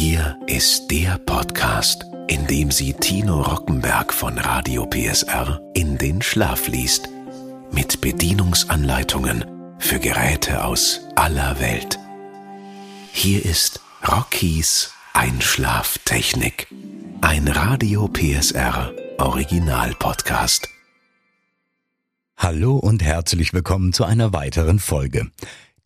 Hier ist der Podcast, in dem sie Tino Rockenberg von Radio PSR in den Schlaf liest. Mit Bedienungsanleitungen für Geräte aus aller Welt. Hier ist Rockies Einschlaftechnik. Ein Radio PSR Original Podcast. Hallo und herzlich willkommen zu einer weiteren Folge.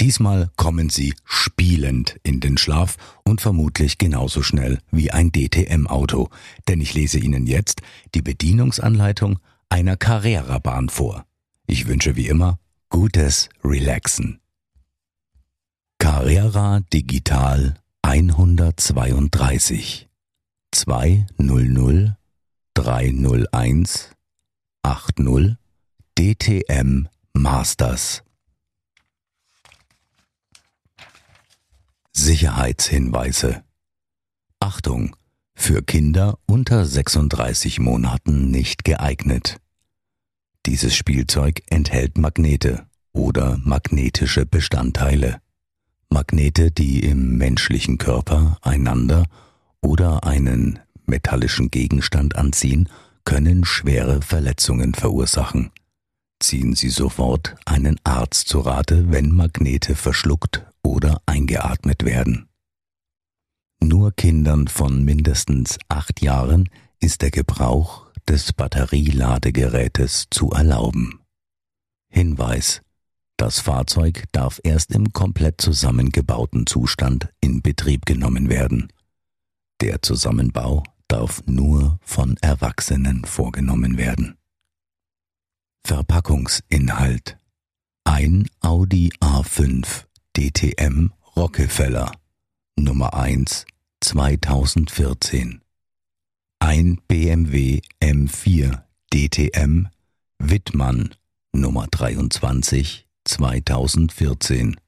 Diesmal kommen Sie spielend in den Schlaf und vermutlich genauso schnell wie ein DTM-Auto, denn ich lese Ihnen jetzt die Bedienungsanleitung einer Carrera-Bahn vor. Ich wünsche wie immer gutes Relaxen. Carrera Digital 132 200 301 80 DTM Masters Sicherheitshinweise. Achtung, für Kinder unter 36 Monaten nicht geeignet. Dieses Spielzeug enthält Magnete oder magnetische Bestandteile. Magnete, die im menschlichen Körper einander oder einen metallischen Gegenstand anziehen, können schwere Verletzungen verursachen. Ziehen Sie sofort einen Arzt zu Rate, wenn Magnete verschluckt oder eingeatmet werden. Nur Kindern von mindestens acht Jahren ist der Gebrauch des Batterieladegerätes zu erlauben. Hinweis Das Fahrzeug darf erst im komplett zusammengebauten Zustand in Betrieb genommen werden. Der Zusammenbau darf nur von Erwachsenen vorgenommen werden. Verpackungsinhalt Ein Audi A5 DTM Rockefeller. Nummer 1 2014 Ein BMW M4 DTM Wittmann. Nummer 23 2014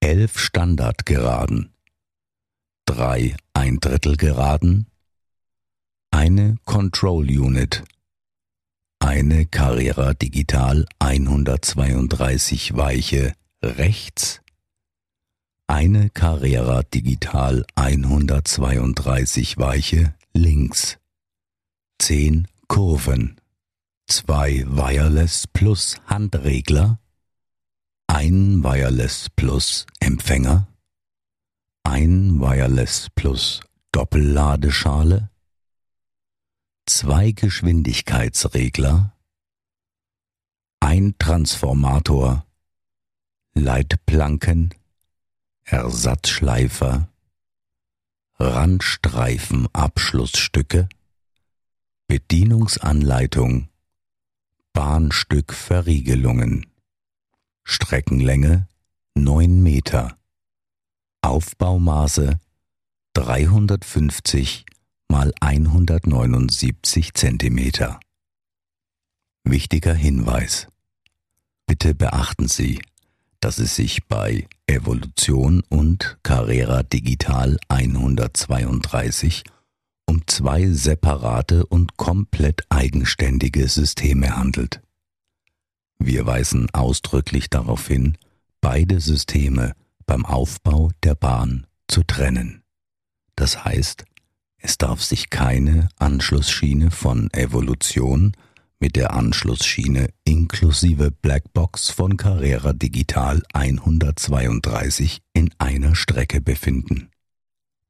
11 Standardgeraden. Drei Eindrittelgeraden. Eine Control Unit. Eine Carrera Digital 132 Weiche rechts, eine Carrera Digital 132 Weiche links, 10 Kurven, zwei Wireless Plus Handregler, ein Wireless Plus Empfänger, ein Wireless Plus Doppelladeschale, zwei Geschwindigkeitsregler, ein Transformator Leitplanken, Ersatzschleifer, Randstreifen Abschlussstücke, Bedienungsanleitung, Bahnstückverriegelungen, Streckenlänge 9 Meter, Aufbaumaße 350 mal 179 Zentimeter. Wichtiger Hinweis. Bitte beachten Sie, dass es sich bei Evolution und Carrera Digital 132 um zwei separate und komplett eigenständige Systeme handelt. Wir weisen ausdrücklich darauf hin, beide Systeme beim Aufbau der Bahn zu trennen. Das heißt, es darf sich keine Anschlussschiene von Evolution mit der Anschlussschiene inklusive Blackbox von Carrera Digital 132 in einer Strecke befinden.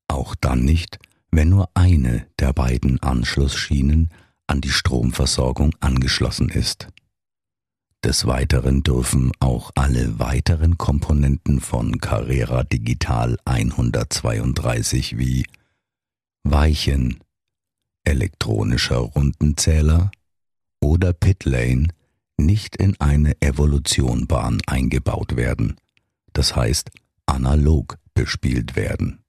Auch dann nicht, wenn nur eine der beiden Anschlussschienen an die Stromversorgung angeschlossen ist. Des Weiteren dürfen auch alle weiteren Komponenten von Carrera Digital 132 wie Weichen, elektronischer Rundenzähler, oder Pitlane nicht in eine Evolutionbahn eingebaut werden, das heißt analog bespielt werden.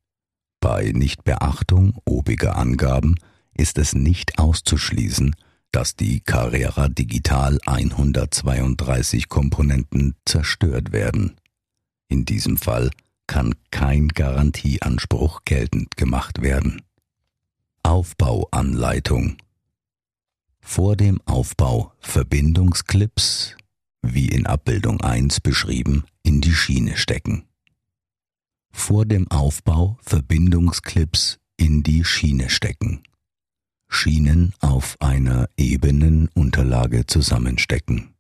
Bei Nichtbeachtung obiger Angaben ist es nicht auszuschließen, dass die Carrera Digital 132 Komponenten zerstört werden. In diesem Fall kann kein Garantieanspruch geltend gemacht werden. Aufbauanleitung vor dem Aufbau Verbindungsclips, wie in Abbildung 1 beschrieben, in die Schiene stecken. Vor dem Aufbau Verbindungsclips in die Schiene stecken. Schienen auf einer ebenen Unterlage zusammenstecken.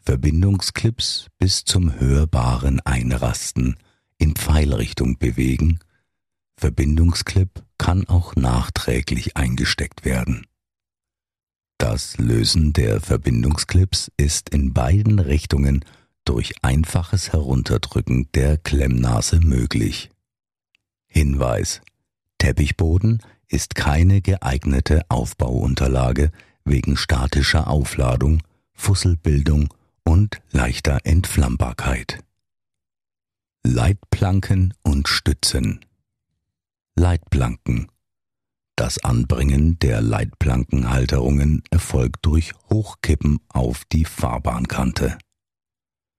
Verbindungsclips bis zum hörbaren Einrasten in Pfeilrichtung bewegen. Verbindungsclip kann auch nachträglich eingesteckt werden. Das Lösen der Verbindungsclips ist in beiden Richtungen durch einfaches Herunterdrücken der Klemmnase möglich. Hinweis Teppichboden ist keine geeignete Aufbauunterlage wegen statischer Aufladung, Fusselbildung und leichter Entflammbarkeit. Leitplanken und Stützen Leitplanken Das Anbringen der Leitplankenhalterungen erfolgt durch Hochkippen auf die Fahrbahnkante.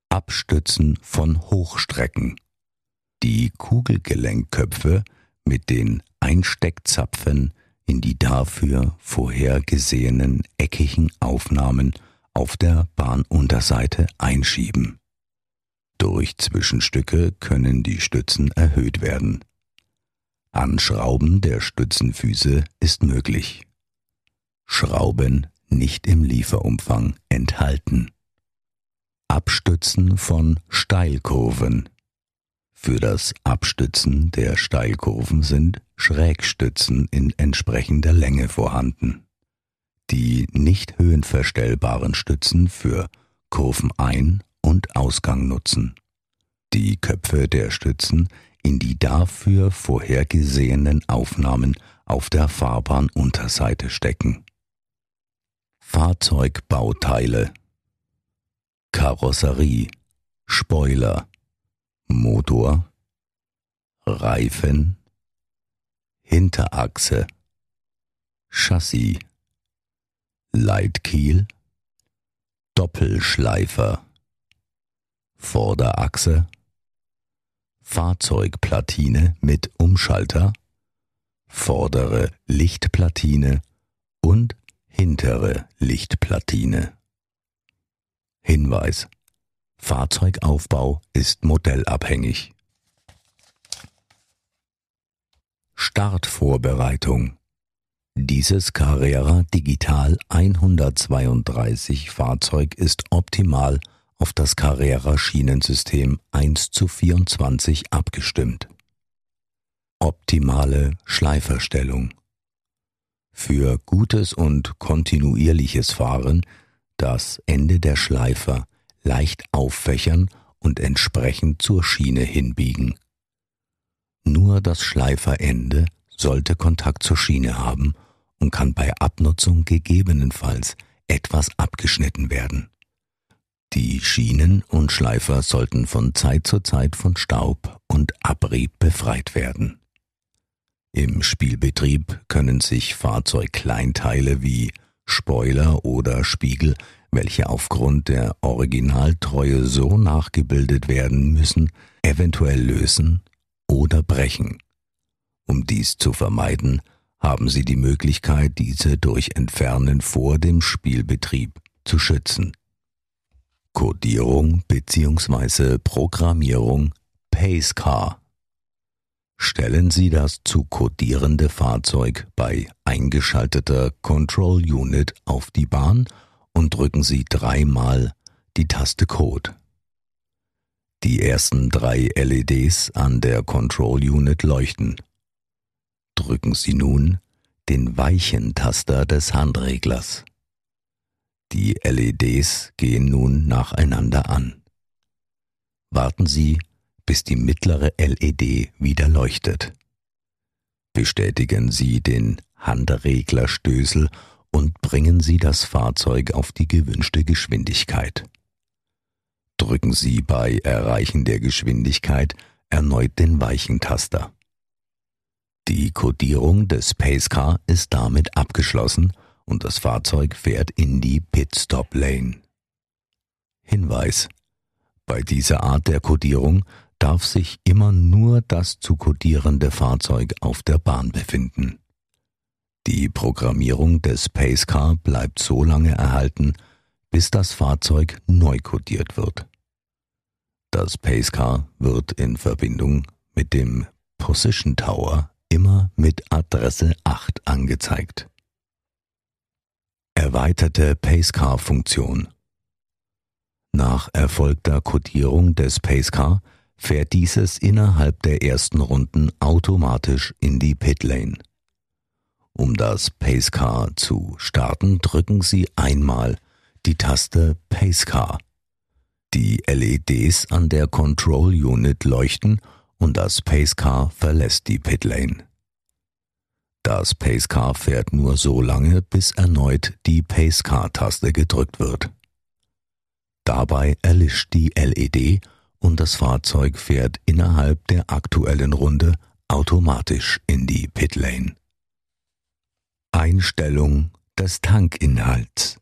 Abstützen von Hochstrecken Die Kugelgelenkköpfe mit den Einsteckzapfen in die dafür vorhergesehenen eckigen Aufnahmen auf der Bahnunterseite einschieben. Durch Zwischenstücke können die Stützen erhöht werden. Anschrauben der Stützenfüße ist möglich. Schrauben nicht im Lieferumfang enthalten. Abstützen von Steilkurven für das Abstützen der Steilkurven sind Schrägstützen in entsprechender Länge vorhanden. Die nicht höhenverstellbaren Stützen für Kurvenein- und Ausgang nutzen. Die Köpfe der Stützen in die dafür vorhergesehenen Aufnahmen auf der Fahrbahnunterseite stecken. Fahrzeugbauteile. Karosserie. Spoiler. Motor, Reifen, Hinterachse, Chassis, Leitkiel, Doppelschleifer, Vorderachse, Fahrzeugplatine mit Umschalter, vordere Lichtplatine und hintere Lichtplatine. Hinweis Fahrzeugaufbau ist modellabhängig. Startvorbereitung Dieses Carrera Digital 132 Fahrzeug ist optimal auf das Carrera Schienensystem 1 zu 24 abgestimmt. Optimale Schleiferstellung Für gutes und kontinuierliches Fahren das Ende der Schleifer leicht auffächern und entsprechend zur Schiene hinbiegen. Nur das Schleiferende sollte Kontakt zur Schiene haben und kann bei Abnutzung gegebenenfalls etwas abgeschnitten werden. Die Schienen und Schleifer sollten von Zeit zu Zeit von Staub und Abrieb befreit werden. Im Spielbetrieb können sich Fahrzeugkleinteile wie Spoiler oder Spiegel welche aufgrund der Originaltreue so nachgebildet werden müssen, eventuell lösen oder brechen. Um dies zu vermeiden, haben Sie die Möglichkeit, diese durch Entfernen vor dem Spielbetrieb zu schützen. Codierung bzw. Programmierung Pacecar Stellen Sie das zu codierende Fahrzeug bei eingeschalteter Control Unit auf die Bahn und drücken Sie dreimal die Taste Code. Die ersten drei LEDs an der Control Unit leuchten. Drücken Sie nun den weichen Taster des Handreglers. Die LEDs gehen nun nacheinander an. Warten Sie, bis die mittlere LED wieder leuchtet. Bestätigen Sie den Handreglerstößel und bringen Sie das Fahrzeug auf die gewünschte Geschwindigkeit. Drücken Sie bei Erreichen der Geschwindigkeit erneut den weichen Taster. Die Kodierung des Pacecar ist damit abgeschlossen und das Fahrzeug fährt in die Pitstop Lane. Hinweis. Bei dieser Art der Kodierung darf sich immer nur das zu kodierende Fahrzeug auf der Bahn befinden. Die Programmierung des Pacecar bleibt so lange erhalten, bis das Fahrzeug neu kodiert wird. Das Pacecar wird in Verbindung mit dem Position Tower immer mit Adresse 8 angezeigt. Erweiterte Pacecar-Funktion Nach erfolgter Codierung des Pacecar fährt dieses innerhalb der ersten Runden automatisch in die Pitlane. Um das Pacecar zu starten, drücken Sie einmal die Taste Pacecar. Die LEDs an der Control Unit leuchten und das Pacecar verlässt die Pitlane. Das Pacecar fährt nur so lange, bis erneut die Pacecar-Taste gedrückt wird. Dabei erlischt die LED und das Fahrzeug fährt innerhalb der aktuellen Runde automatisch in die Pitlane. Einstellung des Tankinhalts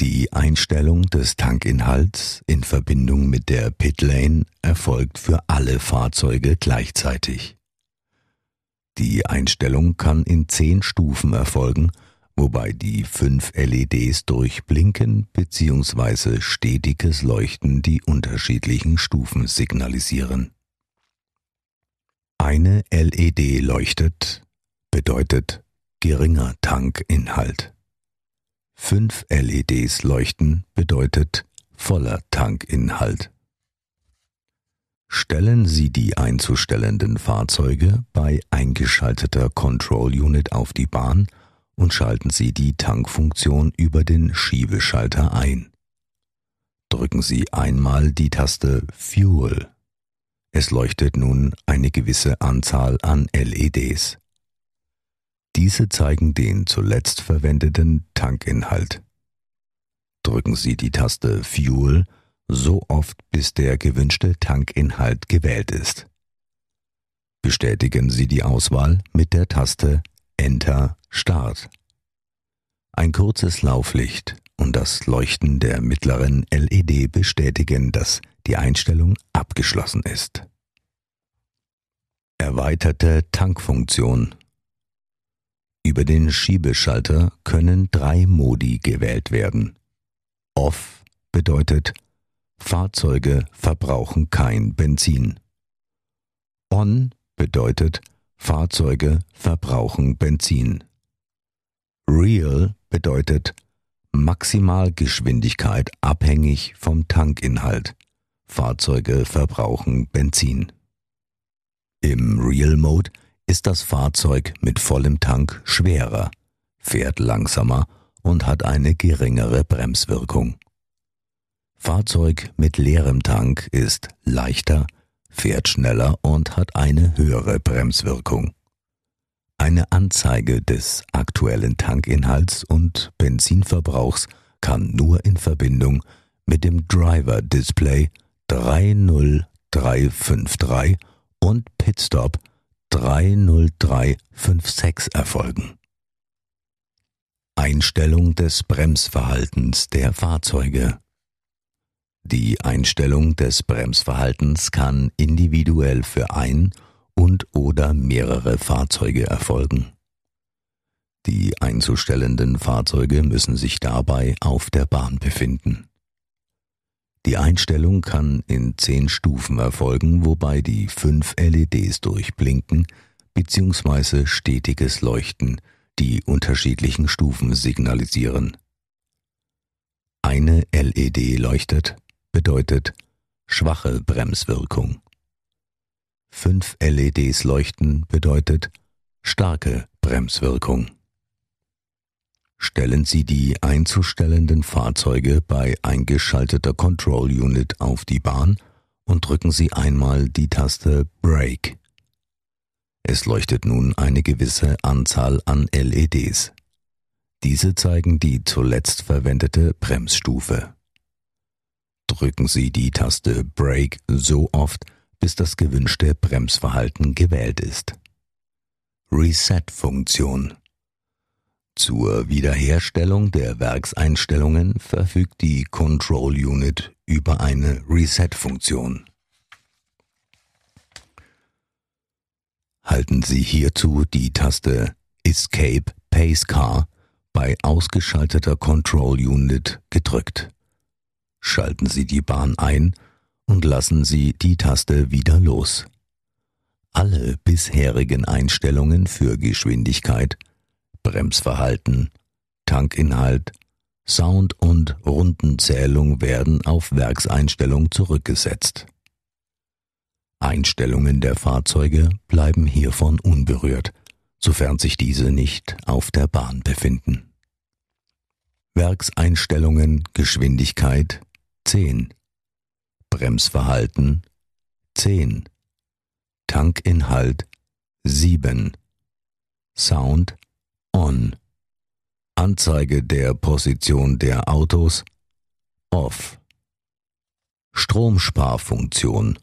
Die Einstellung des Tankinhalts in Verbindung mit der Pitlane erfolgt für alle Fahrzeuge gleichzeitig. Die Einstellung kann in zehn Stufen erfolgen wobei die fünf LEDs durch Blinken bzw. stetiges Leuchten die unterschiedlichen Stufen signalisieren. Eine LED leuchtet bedeutet geringer Tankinhalt. Fünf LEDs leuchten bedeutet voller Tankinhalt. Stellen Sie die einzustellenden Fahrzeuge bei eingeschalteter Control Unit auf die Bahn und schalten Sie die Tankfunktion über den Schiebeschalter ein. Drücken Sie einmal die Taste Fuel. Es leuchtet nun eine gewisse Anzahl an LEDs. Diese zeigen den zuletzt verwendeten Tankinhalt. Drücken Sie die Taste Fuel so oft, bis der gewünschte Tankinhalt gewählt ist. Bestätigen Sie die Auswahl mit der Taste Enter Start. Ein kurzes Lauflicht und das Leuchten der mittleren LED bestätigen, dass die Einstellung abgeschlossen ist. Erweiterte Tankfunktion Über den Schiebeschalter können drei Modi gewählt werden. Off bedeutet Fahrzeuge verbrauchen kein Benzin. On bedeutet Fahrzeuge verbrauchen Benzin. Real bedeutet Maximalgeschwindigkeit abhängig vom Tankinhalt. Fahrzeuge verbrauchen Benzin. Im Real Mode ist das Fahrzeug mit vollem Tank schwerer, fährt langsamer und hat eine geringere Bremswirkung. Fahrzeug mit leerem Tank ist leichter, fährt schneller und hat eine höhere Bremswirkung. Eine Anzeige des aktuellen Tankinhalts und Benzinverbrauchs kann nur in Verbindung mit dem Driver Display 30353 und Pitstop 30356 erfolgen. Einstellung des Bremsverhaltens der Fahrzeuge Die Einstellung des Bremsverhaltens kann individuell für ein und oder mehrere Fahrzeuge erfolgen. Die einzustellenden Fahrzeuge müssen sich dabei auf der Bahn befinden. Die Einstellung kann in zehn Stufen erfolgen, wobei die fünf LEDs durchblinken bzw. stetiges Leuchten die unterschiedlichen Stufen signalisieren. Eine LED leuchtet bedeutet schwache Bremswirkung. Fünf LEDs leuchten bedeutet starke Bremswirkung. Stellen Sie die einzustellenden Fahrzeuge bei eingeschalteter Control Unit auf die Bahn und drücken Sie einmal die Taste Brake. Es leuchtet nun eine gewisse Anzahl an LEDs. Diese zeigen die zuletzt verwendete Bremsstufe. Drücken Sie die Taste Brake so oft, bis das gewünschte Bremsverhalten gewählt ist. Reset-Funktion Zur Wiederherstellung der Werkseinstellungen verfügt die Control Unit über eine Reset-Funktion. Halten Sie hierzu die Taste Escape Pace Car bei ausgeschalteter Control Unit gedrückt. Schalten Sie die Bahn ein und lassen Sie die Taste wieder los. alle bisherigen Einstellungen für Geschwindigkeit, Bremsverhalten, Tankinhalt, Sound und Rundenzählung werden auf Werkseinstellung zurückgesetzt. Einstellungen der Fahrzeuge bleiben hiervon unberührt, sofern sich diese nicht auf der Bahn befinden. Werkseinstellungen Geschwindigkeit 10 Bremsverhalten. 10 Tankinhalt. 7 Sound on. Anzeige der Position der Autos. Off. Stromsparfunktion.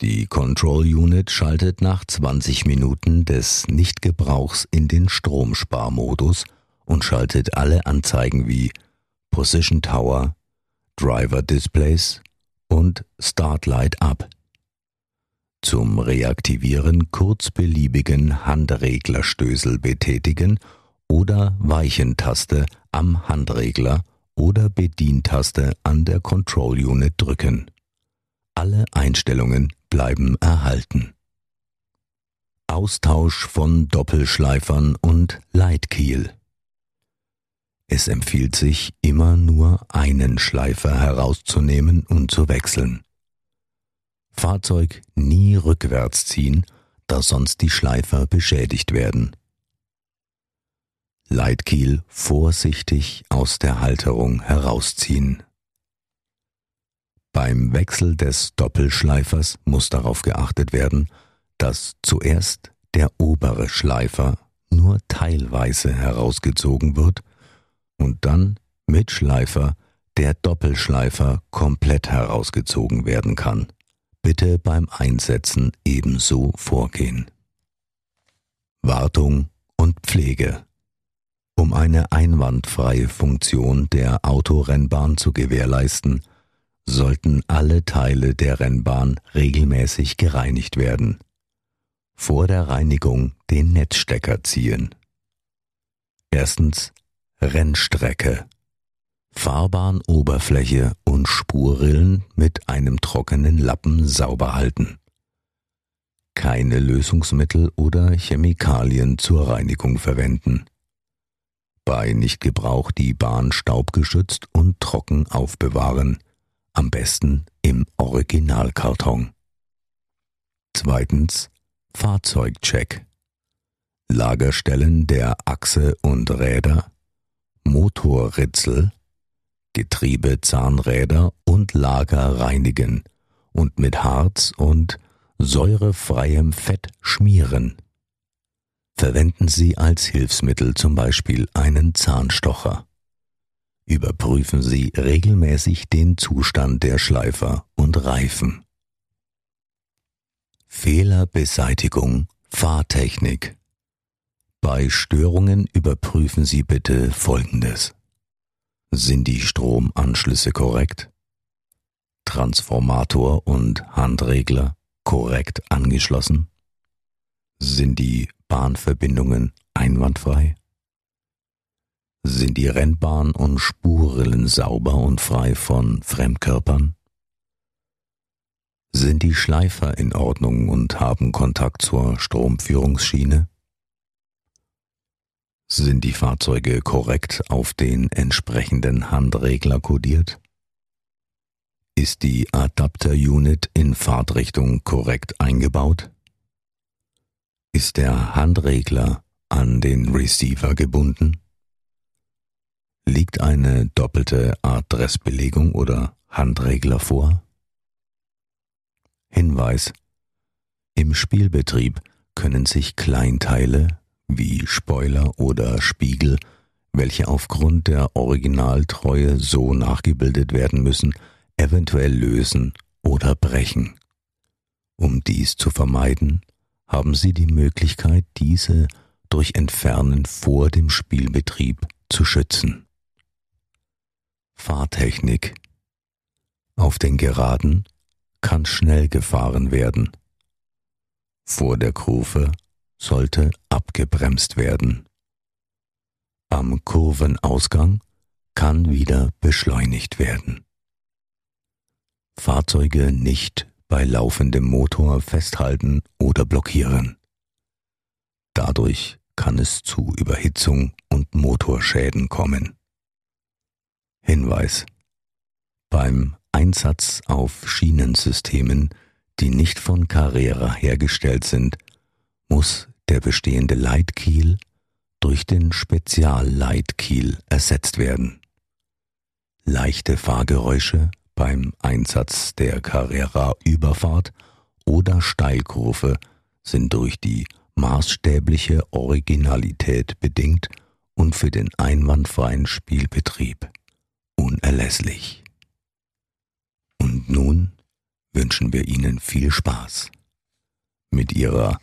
Die Control Unit schaltet nach 20 Minuten des Nichtgebrauchs in den Stromsparmodus und schaltet alle Anzeigen wie Position Tower, Driver Displays und Start Light ab. Zum Reaktivieren kurzbeliebigen Handreglerstößel betätigen oder Weichentaste am Handregler oder Bedientaste an der Control Unit drücken. Alle Einstellungen bleiben erhalten. Austausch von Doppelschleifern und Leitkiel. Es empfiehlt sich, immer nur einen Schleifer herauszunehmen und zu wechseln. Fahrzeug nie rückwärts ziehen, da sonst die Schleifer beschädigt werden. Leitkiel vorsichtig aus der Halterung herausziehen. Beim Wechsel des Doppelschleifers muss darauf geachtet werden, dass zuerst der obere Schleifer nur teilweise herausgezogen wird und dann mit Schleifer der Doppelschleifer komplett herausgezogen werden kann. Bitte beim Einsetzen ebenso vorgehen. Wartung und Pflege Um eine einwandfreie Funktion der Autorennbahn zu gewährleisten, sollten alle Teile der Rennbahn regelmäßig gereinigt werden. Vor der Reinigung den Netzstecker ziehen. Erstens Rennstrecke. Fahrbahnoberfläche und Spurrillen mit einem trockenen Lappen sauber halten. Keine Lösungsmittel oder Chemikalien zur Reinigung verwenden. Bei Nichtgebrauch die Bahn staubgeschützt und trocken aufbewahren am besten im Originalkarton. Zweitens Fahrzeugcheck. Lagerstellen der Achse und Räder, Motorritzel, Getriebezahnräder und Lager reinigen und mit Harz und säurefreiem Fett schmieren. Verwenden Sie als Hilfsmittel zum Beispiel einen Zahnstocher überprüfen Sie regelmäßig den Zustand der Schleifer und Reifen. Fehlerbeseitigung Fahrtechnik Bei Störungen überprüfen Sie bitte Folgendes. Sind die Stromanschlüsse korrekt? Transformator und Handregler korrekt angeschlossen? Sind die Bahnverbindungen einwandfrei? Sind die Rennbahn und Spurrillen sauber und frei von Fremdkörpern? Sind die Schleifer in Ordnung und haben Kontakt zur Stromführungsschiene? Sind die Fahrzeuge korrekt auf den entsprechenden Handregler kodiert? Ist die Adapter-Unit in Fahrtrichtung korrekt eingebaut? Ist der Handregler an den Receiver gebunden? Liegt eine doppelte Adressbelegung oder Handregler vor? Hinweis Im Spielbetrieb können sich Kleinteile wie Spoiler oder Spiegel, welche aufgrund der Originaltreue so nachgebildet werden müssen, eventuell lösen oder brechen. Um dies zu vermeiden, haben Sie die Möglichkeit, diese durch Entfernen vor dem Spielbetrieb zu schützen. Fahrtechnik. Auf den Geraden kann schnell gefahren werden. Vor der Kurve sollte abgebremst werden. Am Kurvenausgang kann wieder beschleunigt werden. Fahrzeuge nicht bei laufendem Motor festhalten oder blockieren. Dadurch kann es zu Überhitzung und Motorschäden kommen. Hinweis. Beim Einsatz auf Schienensystemen, die nicht von Carrera hergestellt sind, muss der bestehende Leitkiel durch den Spezialleitkiel ersetzt werden. Leichte Fahrgeräusche beim Einsatz der Carrera-Überfahrt oder Steilkurve sind durch die maßstäbliche Originalität bedingt und für den einwandfreien Spielbetrieb unerlässlich. Und nun wünschen wir Ihnen viel Spaß mit Ihrer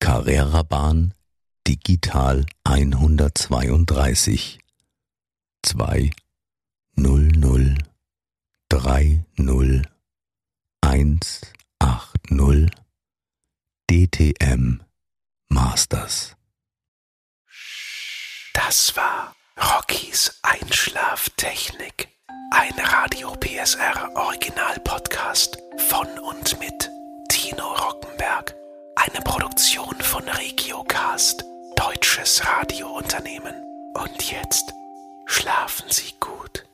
Carrera-Bahn Digital 132 2 0 0 3 0 1 8 0 DTM Masters. Das war Rockys Einschlaftechnik. Ein Radio PSR Original Podcast von und mit Tino Rockenberg. Eine Produktion von Regiocast, deutsches Radiounternehmen. Und jetzt schlafen Sie gut.